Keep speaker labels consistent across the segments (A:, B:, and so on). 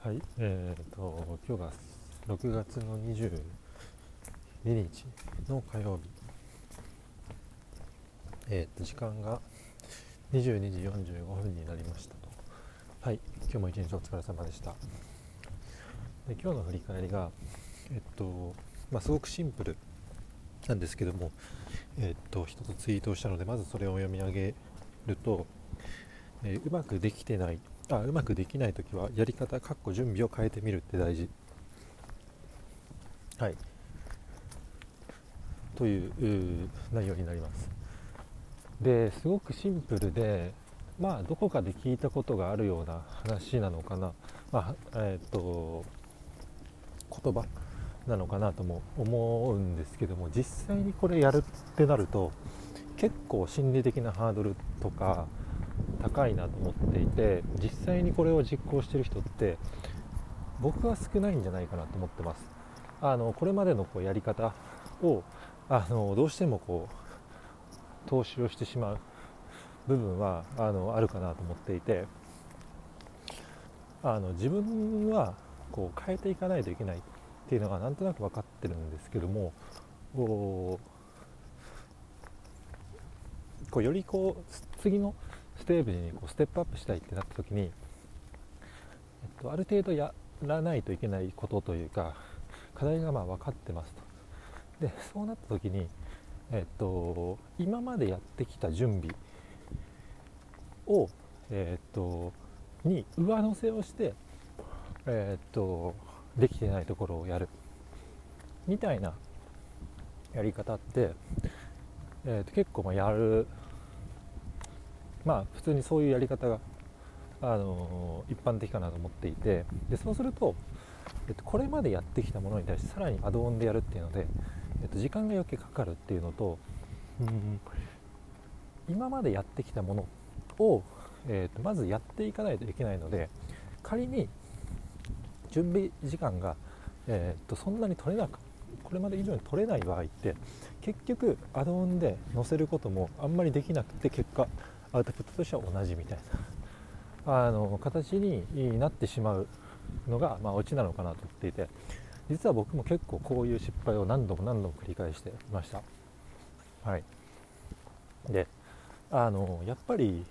A: はい、えーと、今日が6月の22日の火曜日、えーと、時間が22時45分になりましたと。はい、今日も一日お疲れ様でした。で今日の振り返りが、えっと、まあ、すごくシンプルなんですけども、えっと、一つツイートをしたので、まずそれを読み上げると、えー、うまくできてないあうまくできない時はやり方かっこ準備を変えてみるって大事。はい。という内容になります。ですごくシンプルでまあどこかで聞いたことがあるような話なのかな、まあ、えっ、ー、と言葉なのかなとも思うんですけども実際にこれやるってなると結構心理的なハードルとか高いなと思っていて実際にこれを実行してる人って僕は少ないんじゃないかなと思ってます。あのこれまでのこうやり方をあのどうしてもこう投資をしてしまう部分はあのあるかなと思っていてあの自分はこう変えていかないといけないっていうのがなんとなく分かってるんですけどもこうよりこう次のステージにこうステップアップしたいってなった時に、えっと、ある程度やらないといけないことというか課題がまあ分かってますと。でそうなった時に、えっと、今までやってきた準備を、えっと、に上乗せをして、えっと、できてないところをやる。みたいなやり方って、えっと、結構まあやるまあ普通にそういうやり方が、あの一般的かなと思っていてでそうすると、えっと、これまでやってきたものに対してさらにアドオンでやるっていうので、えっと、時間が余計かかるっていうのと、うん、今までやってきたものを、えっと、まずやっていかないといけないので仮に準備時間が、えっとそんなに取れなくこれまで以上に取れない場合って結局アドオンで載せることもあんまりできなくて結果アウトプットとしては同じみたいな。あの形になってしまうのが、まあ、オチなのかなと思っていて。実は僕も結構こういう失敗を何度も何度も繰り返していました。はい。であのやっぱり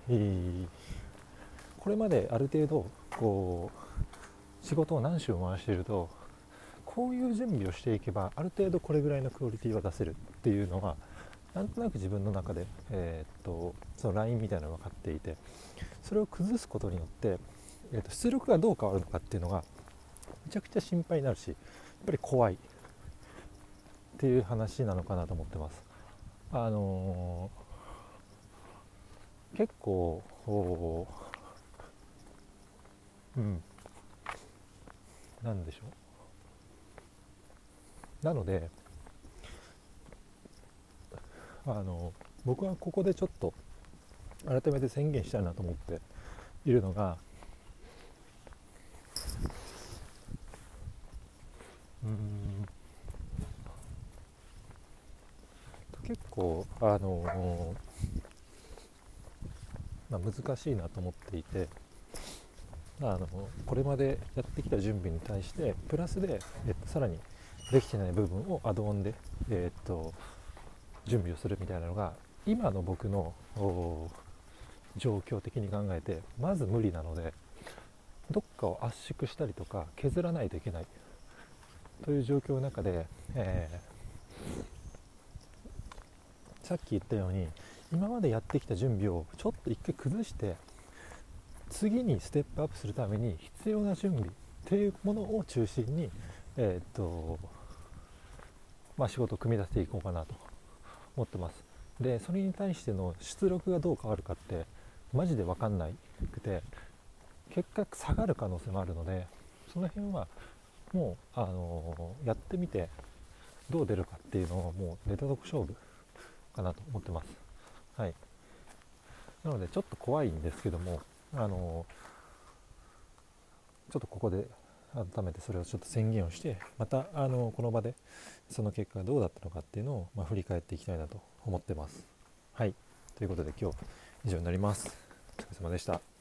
A: これまである程度こう仕事を何週も回しているとこういう準備をしていけばある程度これぐらいのクオリティは出せるっていうのがなんとなく自分の中で、えー、っとそのラインみたいなのが分かっていてそれを崩すことによって、えー、っと出力がどう変わるのかっていうのがめちゃくちゃ心配になるしやっぱり怖いっていう話なのかなと思ってます。あのー、結構うんなんでしょうなのであの僕はここでちょっと改めて宣言したいなと思っているのがうん結構あのまあ、難しいなと思っていてあのこれまでやってきた準備に対してプラスで、えっと、さらにできてない部分をアドオンで、えっと準備をするみたいなのが今の僕の状況的に考えてまず無理なのでどっかを圧縮したりとか削らないといけない。という状況の中で、えー、さっき言ったように今までやってきた準備をちょっと一回崩して次にステップアップするために必要な準備っていうものを中心に、えー、っとまあ、仕事を組み立てていこうかなと。思ってます。でそれに対しての出力がどう変わるかってマジで分かんないくて結果下がる可能性もあるのでその辺はもう、あのー、やってみてどう出るかっていうのをもうネタ得勝負かなと思ってます。はい。なのでちょっと怖いんですけどもあのー、ちょっとここで改めてそれをちょっと宣言をしてまたあのこの場でその結果がどうだったのかっていうのを、まあ、振り返っていきたいなと思ってます。はいということで今日以上になります。お疲れ様でした。